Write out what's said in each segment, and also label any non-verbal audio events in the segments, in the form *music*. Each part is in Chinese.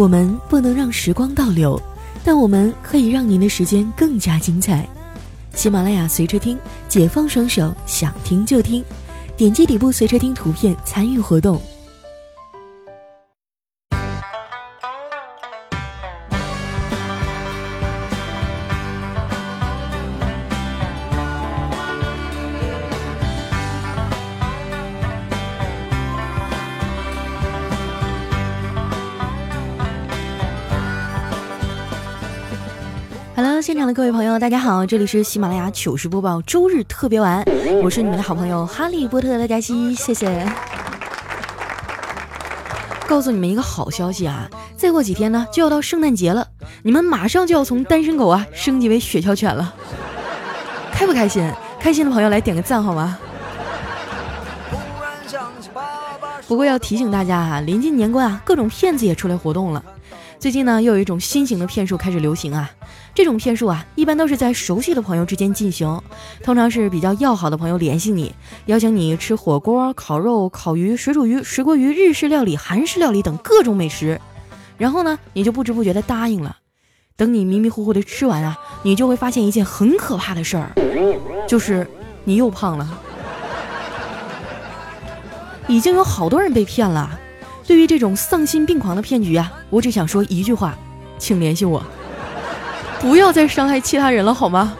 我们不能让时光倒流，但我们可以让您的时间更加精彩。喜马拉雅随车听，解放双手，想听就听，点击底部随车听图片参与活动。各位朋友，大家好，这里是喜马拉雅糗事播报周日特别晚，我是你们的好朋友哈利波特的佳期，谢谢。告诉你们一个好消息啊，再过几天呢就要到圣诞节了，你们马上就要从单身狗啊升级为雪橇犬了，开不开心？开心的朋友来点个赞好吗？不过要提醒大家啊，临近年关啊，各种骗子也出来活动了。最近呢，又有一种新型的骗术开始流行啊。这种骗术啊，一般都是在熟悉的朋友之间进行，通常是比较要好的朋友联系你，邀请你吃火锅、烤肉、烤鱼、水煮鱼、水锅鱼、日式料理、韩式料理等各种美食，然后呢，你就不知不觉的答应了。等你迷迷糊糊的吃完啊，你就会发现一件很可怕的事儿，就是你又胖了。已经有好多人被骗了。对于这种丧心病狂的骗局啊，我只想说一句话，请联系我，不要再伤害其他人了，好吗？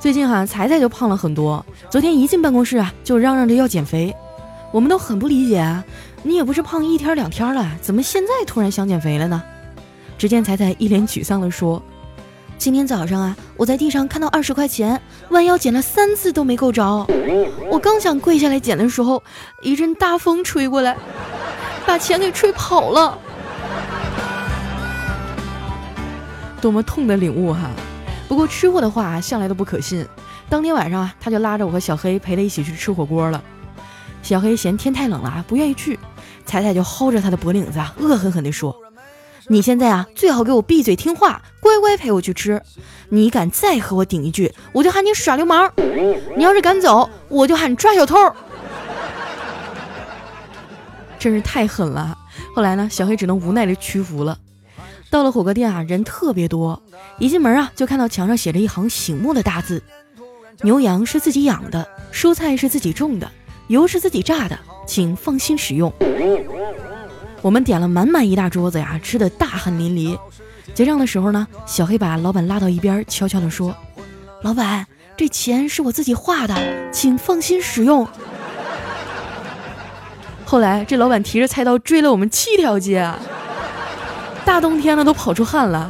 最近哈，彩彩就胖了很多，昨天一进办公室啊，就嚷嚷着要减肥，我们都很不理解啊，你也不是胖一天两天了，怎么现在突然想减肥了呢？只见彩彩一脸沮丧地说。今天早上啊，我在地上看到二十块钱，弯腰捡了三次都没够着。我刚想跪下来捡的时候，一阵大风吹过来，把钱给吹跑了。多么痛的领悟哈！不过吃货的话向来都不可信。当天晚上啊，他就拉着我和小黑陪他一起去吃火锅了。小黑嫌天太冷了，不愿意去。彩彩就薅着他的脖领子，恶狠狠地说。你现在啊，最好给我闭嘴听话，乖乖陪我去吃。你敢再和我顶一句，我就喊你耍流氓。你要是敢走，我就喊抓小偷。真是太狠了。后来呢，小黑只能无奈的屈服了。到了火锅店啊，人特别多，一进门啊，就看到墙上写着一行醒目的大字：牛羊是自己养的，蔬菜是自己种的，油是自己榨的，请放心使用。我们点了满满一大桌子呀，吃的大汗淋漓。结账的时候呢，小黑把老板拉到一边，悄悄地说：“老板，这钱是我自己画的，请放心使用。*laughs* ”后来这老板提着菜刀追了我们七条街啊，大冬天的都跑出汗了。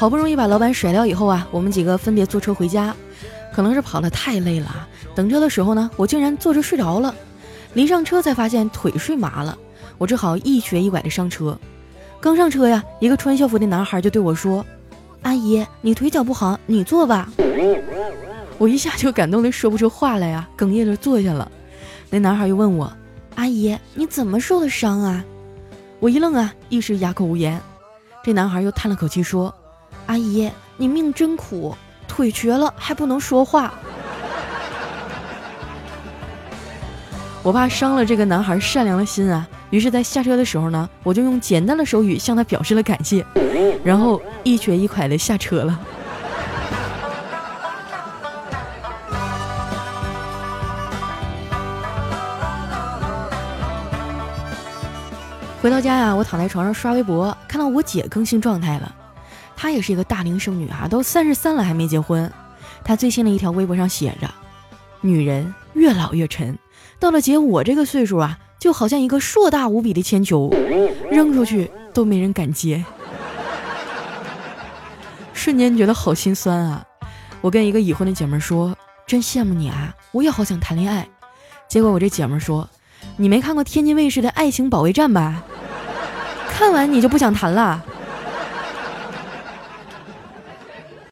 好不容易把老板甩掉以后啊，我们几个分别坐车回家。可能是跑得太累了，等车的时候呢，我竟然坐着睡着了。临上车才发现腿睡麻了，我只好一瘸一拐的上车。刚上车呀，一个穿校服的男孩就对我说：“阿姨，你腿脚不好，你坐吧。”我一下就感动的说不出话来呀，哽咽着坐下了。那男孩又问我：“阿姨，你怎么受的伤啊？”我一愣啊，一时哑口无言。这男孩又叹了口气说。阿姨，你命真苦，腿瘸了还不能说话。我怕伤了这个男孩善良的心啊，于是，在下车的时候呢，我就用简单的手语向他表示了感谢，然后一瘸一拐的下车了。回到家呀，我躺在床上刷微博，看到我姐更新状态了。她也是一个大龄剩女啊，都三十三了还没结婚。她最新的一条微博上写着：“女人越老越沉，到了姐我这个岁数啊，就好像一个硕大无比的铅球，扔出去都没人敢接。*laughs* ”瞬间觉得好心酸啊！我跟一个已婚的姐妹说：“真羡慕你啊，我也好想谈恋爱。”结果我这姐们说：“你没看过天津卫视的《爱情保卫战》吧？看完你就不想谈了。”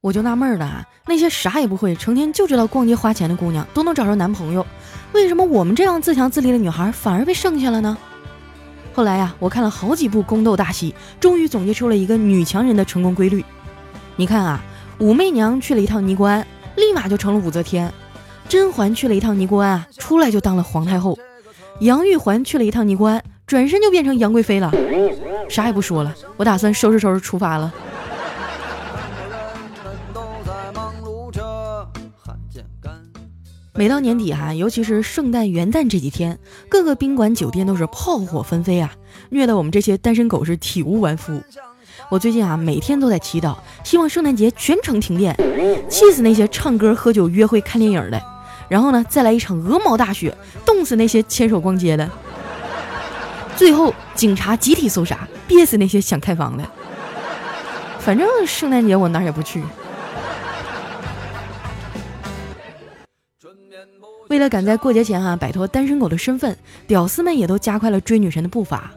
我就纳闷了啊，那些啥也不会，成天就知道逛街花钱的姑娘都能找着男朋友，为什么我们这样自强自立的女孩反而被剩下了呢？后来呀，我看了好几部宫斗大戏，终于总结出了一个女强人的成功规律。你看啊，武媚娘去了一趟尼姑庵，立马就成了武则天；甄嬛去了一趟尼姑庵啊，出来就当了皇太后；杨玉环去了一趟尼姑庵，转身就变成杨贵妃了。啥也不说了，我打算收拾收拾出发了。每到年底哈，尤其是圣诞、元旦这几天，各个宾馆、酒店都是炮火纷飞啊，虐得我们这些单身狗是体无完肤。我最近啊，每天都在祈祷，希望圣诞节全程停电，气死那些唱歌、喝酒、约会、看电影的，然后呢，再来一场鹅毛大雪，冻死那些牵手逛街的，最后警察集体搜查，憋死那些想开房的。反正圣诞节我哪儿也不去。为了赶在过节前哈摆脱单身狗的身份，屌丝们也都加快了追女神的步伐。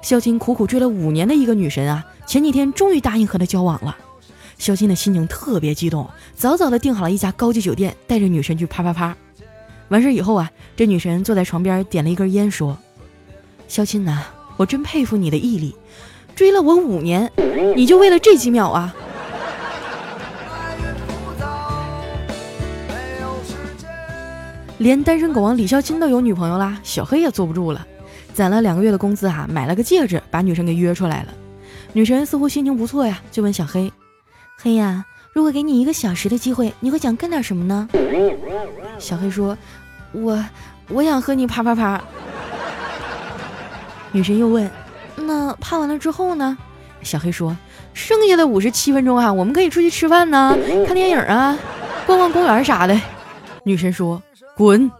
肖钦苦苦追了五年的一个女神啊，前几天终于答应和他交往了。肖钦的心情特别激动，早早的订好了一家高级酒店，带着女神去啪啪啪。完事以后啊，这女神坐在床边点了一根烟，说：“肖钦呐，我真佩服你的毅力，追了我五年，你就为了这几秒啊！”连单身狗王李孝钦都有女朋友啦，小黑也坐不住了，攒了两个月的工资啊，买了个戒指，把女神给约出来了。女神似乎心情不错呀，就问小黑：“黑呀，如果给你一个小时的机会，你会想干点什么呢？”小黑说：“我我想和你啪啪啪。”女神又问：“那啪完了之后呢？”小黑说：“剩下的五十七分钟啊，我们可以出去吃饭呢，看电影啊，逛逛公园啥的。”女神说。滚！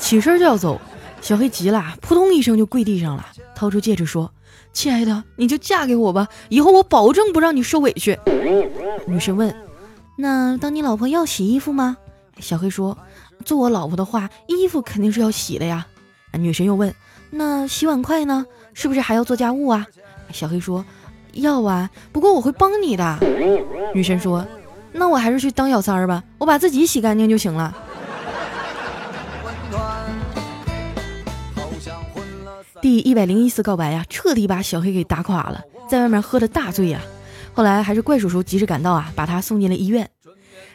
起身就要走，小黑急了，扑通一声就跪地上了，掏出戒指说：“亲爱的，你就嫁给我吧，以后我保证不让你受委屈。”女神问：“那当你老婆要洗衣服吗？”小黑说：“做我老婆的话，衣服肯定是要洗的呀。”女神又问：“那洗碗筷呢？是不是还要做家务啊？”小黑说：“要啊，不过我会帮你的。”女神说。那我还是去当小三儿吧，我把自己洗干净就行了。第一百零一次告白呀，彻底把小黑给打垮了，在外面喝的大醉呀。后来还是怪叔叔及时赶到啊，把他送进了医院。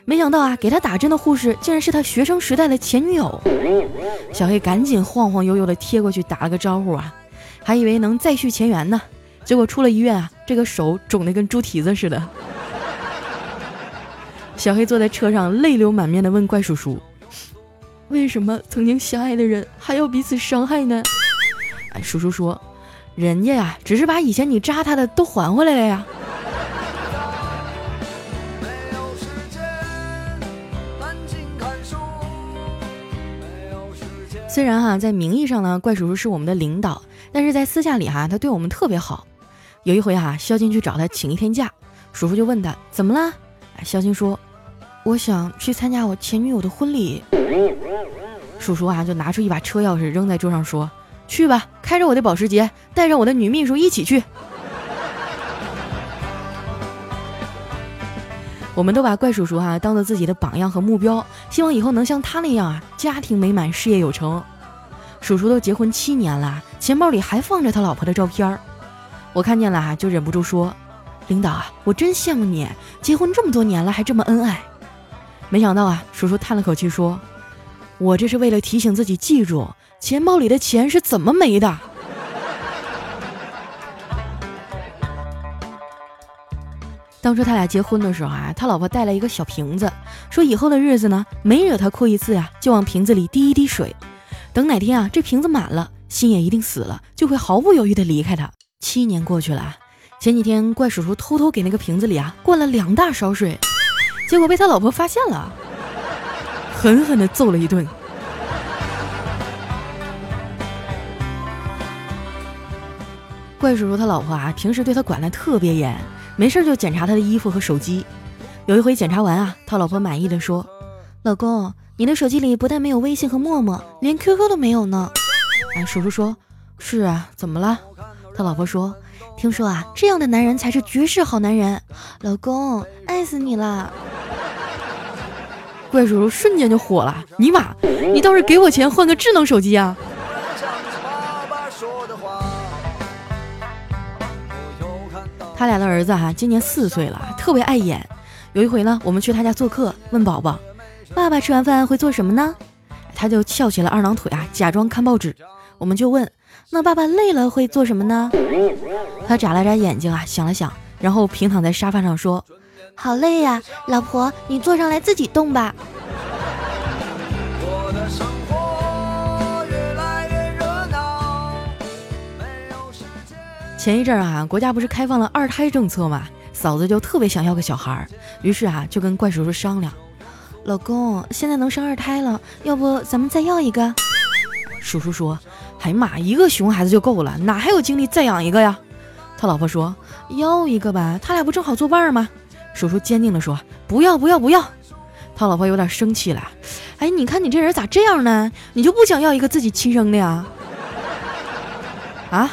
没想到啊，给他打针的护士竟然是他学生时代的前女友。小黑赶紧晃晃悠悠的贴过去打了个招呼啊，还以为能再续前缘呢。结果出了医院啊，这个手肿得跟猪蹄子似的。小黑坐在车上，泪流满面地问怪叔叔：“为什么曾经相爱的人还要彼此伤害呢？”哎，叔叔说：“人家呀，只是把以前你扎他的都还回来了呀。”虽然哈，在名义上呢，怪叔叔是我们的领导，但是在私下里哈，他对我们特别好。有一回哈，肖金去找他请一天假，叔叔就问他怎么了？哎，肖金说。我想去参加我前女友的婚礼，叔叔啊就拿出一把车钥匙扔在桌上说：“去吧，开着我的保时捷，带上我的女秘书一起去。”我们都把怪叔叔哈当做自己的榜样和目标，希望以后能像他那样啊，家庭美满，事业有成。叔叔都结婚七年了，钱包里还放着他老婆的照片儿，我看见了啊，就忍不住说：“领导啊，我真羡慕你，结婚这么多年了还这么恩爱。”没想到啊，叔叔叹了口气说：“我这是为了提醒自己记住，钱包里的钱是怎么没的。”当初他俩结婚的时候啊，他老婆带了一个小瓶子，说以后的日子呢，每惹他哭一次呀，就往瓶子里滴一滴水，等哪天啊，这瓶子满了，心也一定死了，就会毫不犹豫的离开他。七年过去了，前几天怪叔叔偷偷给那个瓶子里啊灌了两大勺水。结果被他老婆发现了，狠狠的揍了一顿。怪叔叔他老婆啊，平时对他管的特别严，没事就检查他的衣服和手机。有一回检查完啊，他老婆满意的说：“老公，你的手机里不但没有微信和陌陌，连 QQ 都没有呢。”哎，叔叔说：“是啊，怎么了？”他老婆说：“听说啊，这样的男人才是绝世好男人。”老公，爱死你了。怪叔叔瞬间就火了，尼玛，你倒是给我钱换个智能手机啊！他俩的儿子哈今年四岁了，特别爱演。有一回呢，我们去他家做客，问宝宝：“爸爸吃完饭会做什么呢？”他就翘起了二郎腿啊，假装看报纸。我们就问：“那爸爸累了会做什么呢？”他眨了眨眼睛啊，想了想，然后平躺在沙发上说：“好累呀，老婆，你坐上来自己动吧。”前一阵儿啊，国家不是开放了二胎政策嘛，嫂子就特别想要个小孩儿，于是啊，就跟怪叔叔商量：“老公，现在能生二胎了，要不咱们再要一个？”叔叔说：“哎呀妈，一个熊孩子就够了，哪还有精力再养一个呀？”他老婆说：“要一个吧，他俩不正好作伴吗？”叔叔坚定地说：“不要不要不要！”他老婆有点生气了：“哎，你看你这人咋这样呢？你就不想要一个自己亲生的呀？”啊？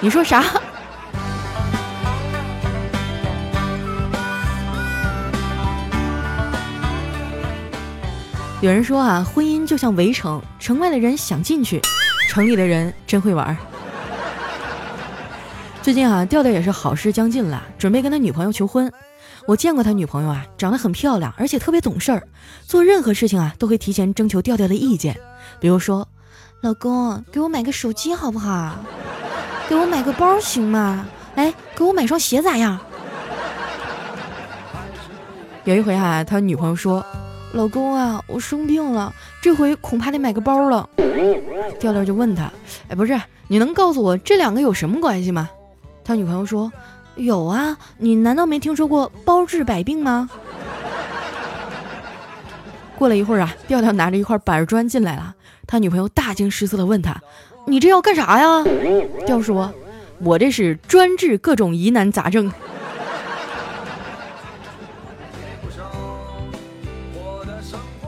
你说啥？有人说啊，婚姻就像围城，城外的人想进去，城里的人真会玩。最近啊，调调也是好事将近了，准备跟他女朋友求婚。我见过他女朋友啊，长得很漂亮，而且特别懂事儿，做任何事情啊都会提前征求调调的意见。比如说，老公，给我买个手机好不好？给我买个包行吗？哎，给我买双鞋咋样？有一回哈，他女朋友说：“老公啊，我生病了，这回恐怕得买个包了。”调调就问他：“哎，不是，你能告诉我这两个有什么关系吗？”他女朋友说：“有啊，你难道没听说过包治百病吗？” *laughs* 过了一会儿啊，调调拿着一块板砖进来了，他女朋友大惊失色的问他。你这要干啥呀？调说：“我这是专治各种疑难杂症。”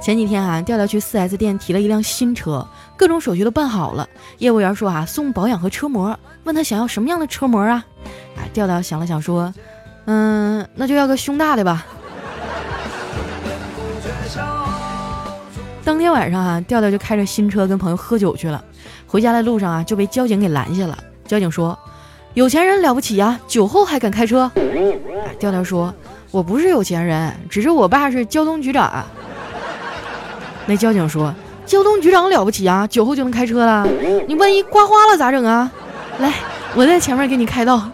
前几天啊，调调去 4S 店提了一辆新车，各种手续都办好了。业务员说啊，送保养和车模，问他想要什么样的车模啊？啊，调调想了想说：“嗯，那就要个胸大的吧。*laughs* ”当天晚上啊，调调就开着新车跟朋友喝酒去了。回家的路上啊，就被交警给拦下了。交警说：“有钱人了不起呀，酒后还敢开车。”调调说：“我不是有钱人，只是我爸是交通局长。”那交警说：“交通局长了不起啊，酒后就能开车了？你万一刮花了咋整啊？来，我在前面给你开道。”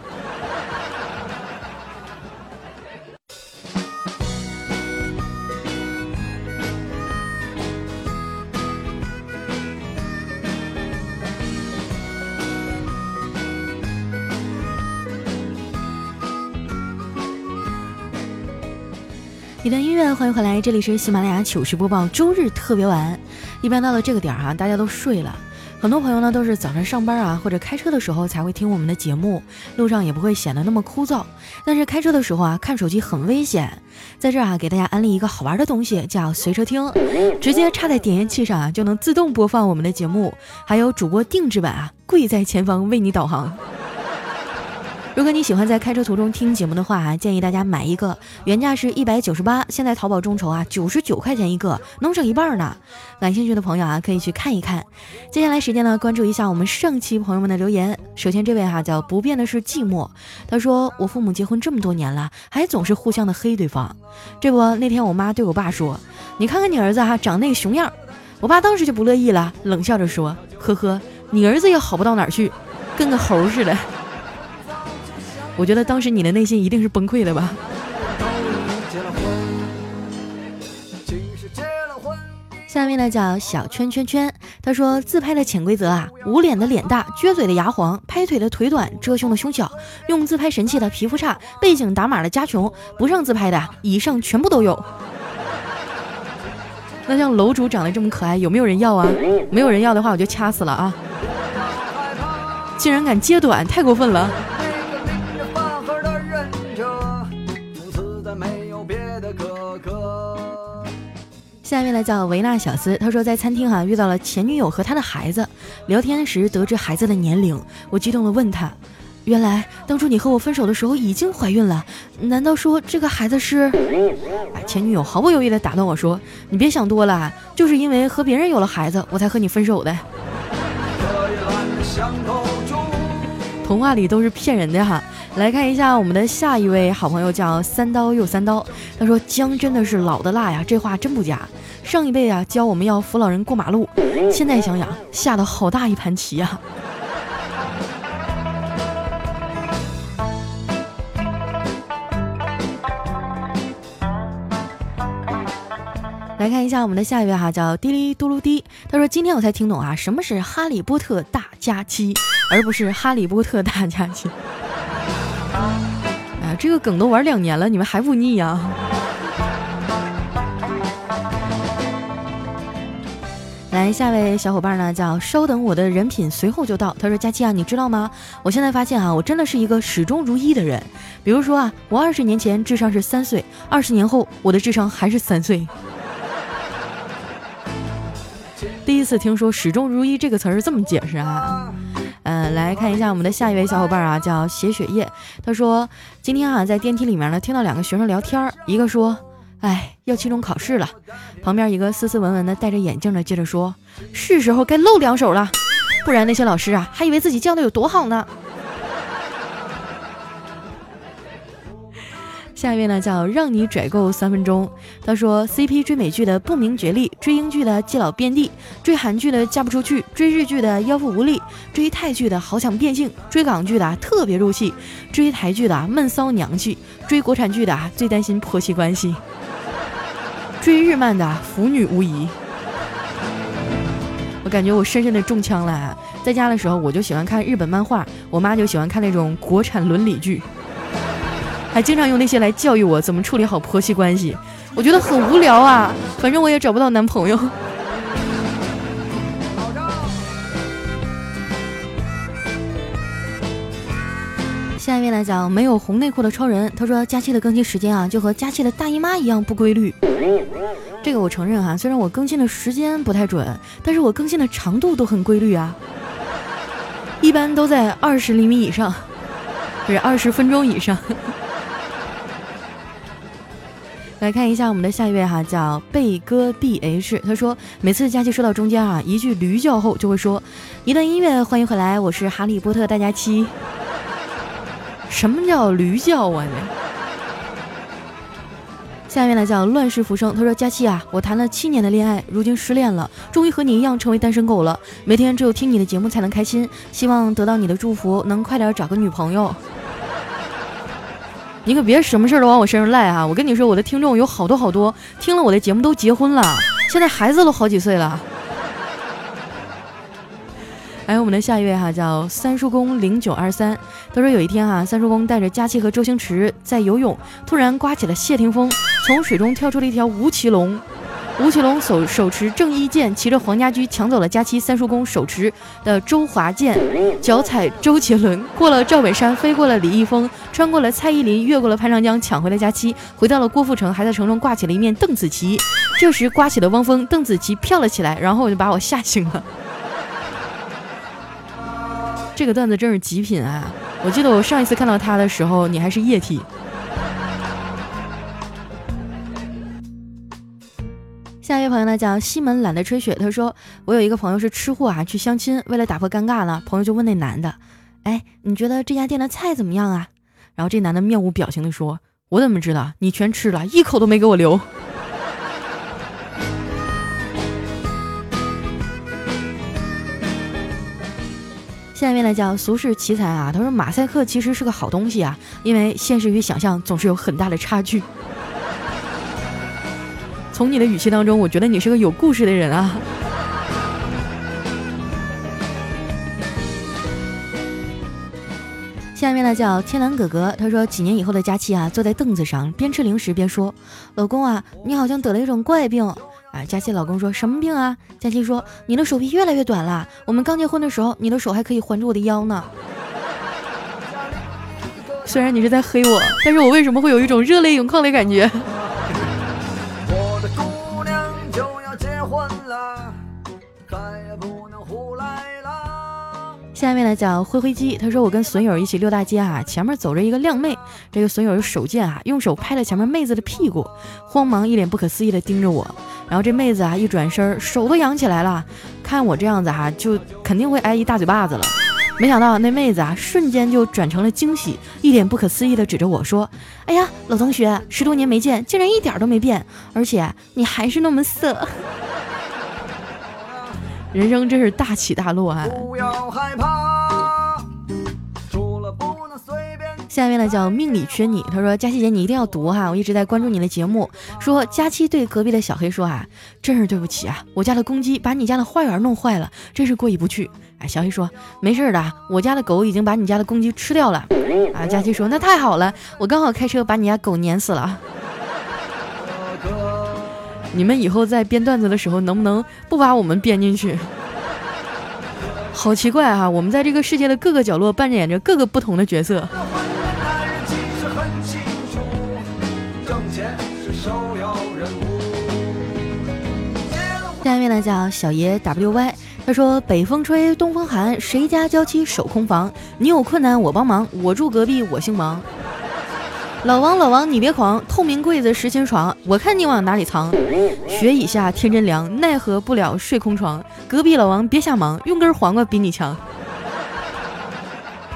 欢迎回来，这里是喜马拉雅糗事播报周日特别晚。一般到了这个点儿啊，大家都睡了，很多朋友呢都是早上上班啊或者开车的时候才会听我们的节目，路上也不会显得那么枯燥。但是开车的时候啊，看手机很危险。在这儿啊，给大家安利一个好玩的东西，叫随车听，直接插在点烟器上啊，就能自动播放我们的节目，还有主播定制版啊，跪在前方为你导航。如果你喜欢在开车途中听节目的话啊，建议大家买一个，原价是一百九十八，现在淘宝众筹啊九十九块钱一个，能省一半呢。感兴趣的朋友啊，可以去看一看。接下来时间呢，关注一下我们上期朋友们的留言。首先这位哈叫不变的是寂寞，他说我父母结婚这么多年了，还总是互相的黑对方。这不那天我妈对我爸说，你看看你儿子哈长那个熊样，我爸当时就不乐意了，冷笑着说，呵呵，你儿子也好不到哪儿去，跟个猴似的。我觉得当时你的内心一定是崩溃的吧。下面呢叫小圈圈圈，他说自拍的潜规则啊，捂脸的脸大，撅嘴的牙黄，拍腿的腿短，遮胸的胸小，用自拍神器的皮肤差，背景打码的家穷，不上自拍的以上全部都有。那像楼主长得这么可爱，有没有人要啊？没有人要的话，我就掐死了啊！竟然敢揭短，太过分了。下面呢叫维纳小斯，他说在餐厅哈遇到了前女友和他的孩子，聊天时得知孩子的年龄，我激动的问他，原来当初你和我分手的时候已经怀孕了，难道说这个孩子是？前女友毫不犹豫的打断我说，你别想多了，就是因为和别人有了孩子，我才和你分手的。童话里都是骗人的哈。来看一下我们的下一位好朋友，叫三刀又三刀。他说：“姜真的是老的辣呀，这话真不假。上一辈啊教我们要扶老人过马路，现在想想下的好大一盘棋呀。”来看一下我们的下一位哈，叫滴哩嘟噜滴。他说：“今天我才听懂啊，什么是哈利波特大假期，而不是哈利波特大假期。”啊，这个梗都玩两年了，你们还不腻呀？来，下位小伙伴呢，叫稍等，我的人品随后就到。他说：“佳期啊，你知道吗？我现在发现啊，我真的是一个始终如一的人。比如说啊，我二十年前智商是三岁，二十年后我的智商还是三岁。”第一次听说“始终如一”这个词儿这么解释啊？嗯，来看一下我们的下一位小伙伴啊，叫写血液。他说今天啊在电梯里面呢听到两个学生聊天儿，一个说：“哎，要期中考试了。”旁边一个斯斯文文的戴着眼镜的接着说：“是时候该露两手了，不然那些老师啊还以为自己教的有多好呢。”下一位呢叫让你拽够三分钟。他说：“CP 追美剧的不明觉厉，追英剧的基佬遍地，追韩剧的嫁不出去，追日剧的腰腹无力，追泰剧的好想变性，追港剧的特别入戏，追台剧的闷骚娘气，追国产剧的最担心婆媳关系，追日漫的腐女无疑。”我感觉我深深的中枪了。在家的时候我就喜欢看日本漫画，我妈就喜欢看那种国产伦理剧。还经常用那些来教育我怎么处理好婆媳关系，我觉得很无聊啊。反正我也找不到男朋友。*laughs* 下一位来讲没有红内裤的超人，他说佳期的更新时间啊，就和佳期的大姨妈一样不规律。这个我承认哈，虽然我更新的时间不太准，但是我更新的长度都很规律啊，一般都在二十厘米以上，不是二十分钟以上。来看一下我们的下一位哈，叫贝哥 B H，他说每次佳期说到中间啊，一句驴叫后就会说一段音乐，欢迎回来，我是哈利波特大家期。*laughs* 什么叫驴叫啊？下面呢叫乱世浮生，他说佳期啊，我谈了七年的恋爱，如今失恋了，终于和你一样成为单身狗了，每天只有听你的节目才能开心，希望得到你的祝福，能快点找个女朋友。你可别什么事儿都往我身上赖啊！我跟你说，我的听众有好多好多，听了我的节目都结婚了，现在孩子都好几岁了。还 *laughs* 有我们的下一位哈，叫三叔公零九二三，他说有一天哈，三叔公带着佳期和周星驰在游泳，突然刮起了谢霆锋，从水中跳出了一条吴奇隆。吴奇隆手手持正一剑，骑着黄家驹抢走了佳期三叔公手持的周华健，脚踩周杰伦，过了赵本山，飞过了李易峰，穿过了蔡依林，越过了潘长江，抢回了佳期，回到了郭富城，还在城中挂起了一面邓紫棋。这 *laughs* 时刮起了汪峰，邓紫棋飘了起来，然后我就把我吓醒了。*laughs* 这个段子真是极品啊！我记得我上一次看到他的时候，你还是液体。下一位朋友呢叫西门懒得吹雪，他说我有一个朋友是吃货啊，去相亲，为了打破尴尬呢，朋友就问那男的，哎，你觉得这家店的菜怎么样啊？然后这男的面无表情的说，我怎么知道？你全吃了一口都没给我留。下一位呢叫俗世奇才啊，他说马赛克其实是个好东西啊，因为现实与想象总是有很大的差距。从你的语气当中，我觉得你是个有故事的人啊。下面呢叫天蓝哥哥，他说几年以后的佳期啊，坐在凳子上边吃零食边说：“老公啊，你好像得了一种怪病。”啊，佳期老公说什么病啊？佳期说：“你的手臂越来越短了。我们刚结婚的时候，你的手还可以环住我的腰呢。”虽然你是在黑我，但是我为什么会有一种热泪盈眶的感觉？下面呢叫灰灰鸡，他说我跟损友一起溜大街啊，前面走着一个靓妹，这个损友手贱啊，用手拍了前面妹子的屁股，慌忙一脸不可思议的盯着我，然后这妹子啊一转身，手都扬起来了，看我这样子哈，就肯定会挨一大嘴巴子了。没想到那妹子啊，瞬间就转成了惊喜，一脸不可思议的指着我说：“哎呀，老同学，十多年没见，竟然一点都没变，而且你还是那么色。” *laughs* 人生真是大起大落啊！不要害怕下面呢叫命里缺你，他说佳琪姐你一定要读哈，我一直在关注你的节目。说佳期对隔壁的小黑说啊，真是对不起啊，我家的公鸡把你家的花园弄坏了，真是过意不去。哎，小黑说没事的，我家的狗已经把你家的公鸡吃掉了。啊，佳期说那太好了，我刚好开车把你家狗碾死了。你们以后在编段子的时候能不能不把我们编进去？好奇怪哈，我们在这个世界的各个角落扮演着各个不同的角色。下面呢叫小爷 WY，他说北风吹东风寒，谁家娇妻守空房？你有困难我帮忙，我住隔壁我姓王。老王老王你别狂，透明柜子实心床，我看你往哪里藏？雪已下天真凉，奈何不了睡空床。隔壁老王别瞎忙，用根黄瓜比你强。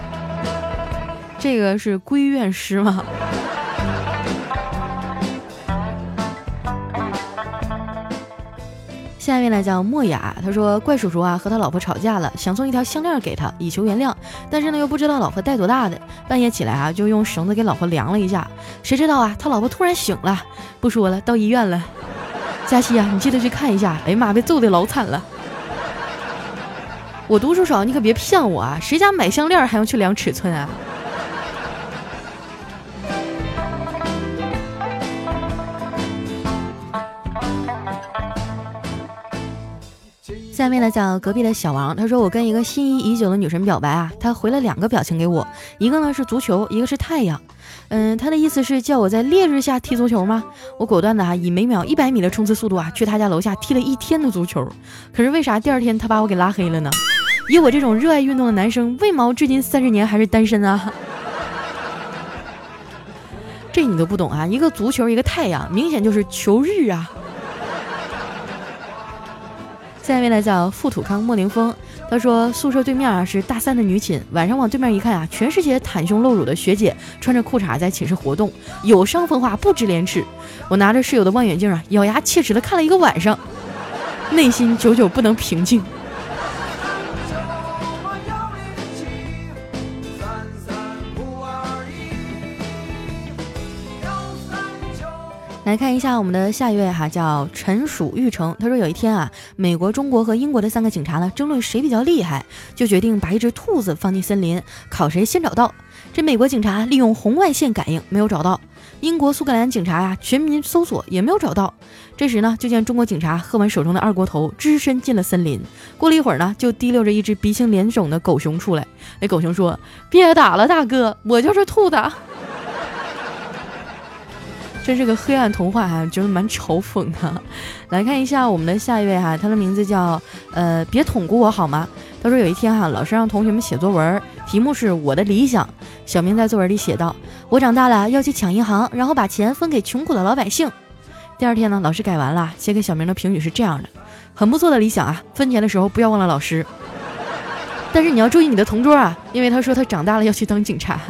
*laughs* 这个是闺怨诗吗？下面呢叫莫雅，他说怪叔叔啊和他老婆吵架了，想送一条项链给他以求原谅，但是呢又不知道老婆戴多大的，半夜起来啊就用绳子给老婆量了一下，谁知道啊他老婆突然醒了，不说了，到医院了。*laughs* 佳琪啊，你记得去看一下，哎呀妈，被揍的老惨了。*laughs* 我读书少，你可别骗我啊，谁家买项链还要去量尺寸啊？下面呢叫隔壁的小王，他说我跟一个心仪已久的女神表白啊，他回了两个表情给我，一个呢是足球，一个是太阳。嗯，他的意思是叫我在烈日下踢足球吗？我果断的啊，以每秒一百米的冲刺速度啊，去他家楼下踢了一天的足球。可是为啥第二天他把我给拉黑了呢？以我这种热爱运动的男生，为毛至今三十年还是单身啊？*laughs* 这你都不懂啊？一个足球，一个太阳，明显就是求日啊。下一位呢叫富土康莫凌风，他说宿舍对面啊是大三的女寝，晚上往对面一看啊，全是些袒胸露乳的学姐，穿着裤衩在寝室活动，有伤风化，不知廉耻。我拿着室友的望远镜啊，咬牙切齿的看了一个晚上，内心久久不能平静。来看一下我们的下一位哈，叫陈蜀玉成。他说有一天啊，美国、中国和英国的三个警察呢争论谁比较厉害，就决定把一只兔子放进森林，考谁先找到。这美国警察利用红外线感应没有找到，英国苏格兰警察呀全民搜索也没有找到。这时呢，就见中国警察喝完手中的二锅头，只身进了森林。过了一会儿呢，就提溜着一只鼻青脸肿的狗熊出来。那狗熊说：“别打了，大哥，我就是兔子。” *laughs* 真是个黑暗童话哈，觉得蛮嘲讽的。来看一下我们的下一位哈，他的名字叫呃，别捅咕我好吗？他说有一天哈，老师让同学们写作文，题目是我的理想。小明在作文里写道：我长大了要去抢银行，然后把钱分给穷苦的老百姓。第二天呢，老师改完了，写给小明的评语是这样的：很不错的理想啊，分钱的时候不要忘了老师。但是你要注意你的同桌啊，因为他说他长大了要去当警察。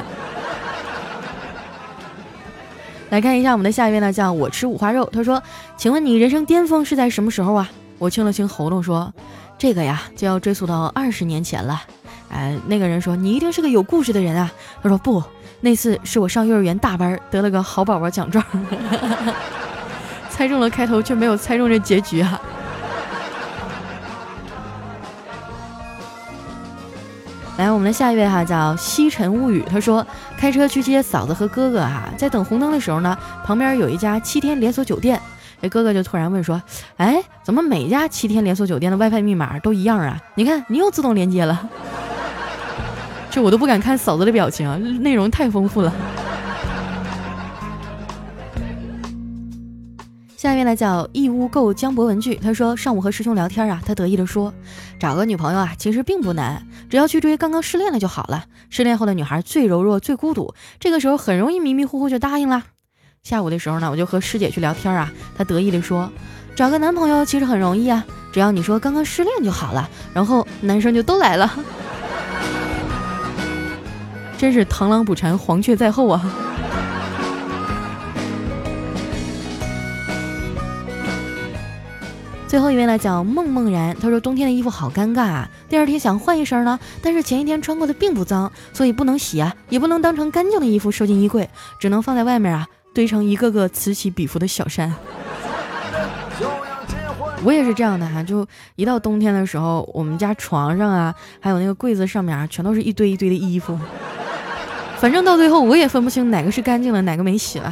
来看一下我们的下一位呢，叫我吃五花肉。他说：“请问你人生巅峰是在什么时候啊？”我清了清喉咙说：“这个呀，就要追溯到二十年前了。”哎，那个人说：“你一定是个有故事的人啊。”他说：“不，那次是我上幼儿园大班得了个好宝宝奖状，猜中了开头，却没有猜中这结局啊。”来，我们的下一位哈叫西尘物语。他说，开车去接嫂子和哥哥哈，在等红灯的时候呢，旁边有一家七天连锁酒店。这哥哥就突然问说：“哎，怎么每家七天连锁酒店的 WiFi 密码都一样啊？你看，你又自动连接了。”这我都不敢看嫂子的表情啊，内容太丰富了。下面呢叫义乌购江博文具，他说上午和师兄聊天啊，他得意的说，找个女朋友啊其实并不难，只要去追刚刚失恋了就好了。失恋后的女孩最柔弱最孤独，这个时候很容易迷迷糊糊就答应了。下午的时候呢，我就和师姐去聊天啊，她得意的说，找个男朋友其实很容易啊，只要你说刚刚失恋就好了，然后男生就都来了。*laughs* 真是螳螂捕蝉，黄雀在后啊！最后一位来讲梦梦然，他说冬天的衣服好尴尬啊，第二天想换一身呢，但是前一天穿过的并不脏，所以不能洗啊，也不能当成干净的衣服收进衣柜，只能放在外面啊，堆成一个个此起彼伏的小山。我也是这样的哈，就一到冬天的时候，我们家床上啊，还有那个柜子上面啊，全都是一堆一堆的衣服，反正到最后我也分不清哪个是干净的，哪个没洗了。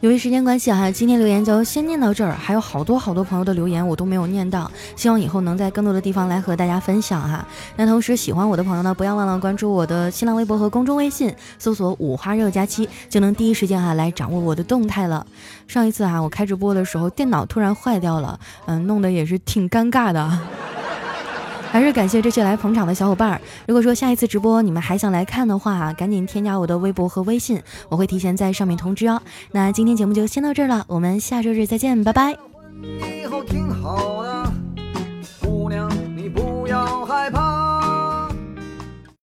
由于时间关系哈，今天留言就先念到这儿。还有好多好多朋友的留言我都没有念到，希望以后能在更多的地方来和大家分享哈。那同时喜欢我的朋友呢，不要忘了关注我的新浪微博和公众微信，搜索“五花肉佳期”，就能第一时间哈来掌握我的动态了。上一次哈我开直播的时候，电脑突然坏掉了，嗯，弄得也是挺尴尬的。还是感谢这些来捧场的小伙伴儿。如果说下一次直播你们还想来看的话，赶紧添加我的微博和微信，我会提前在上面通知哦。那今天节目就先到这儿了，我们下周日再见，拜拜。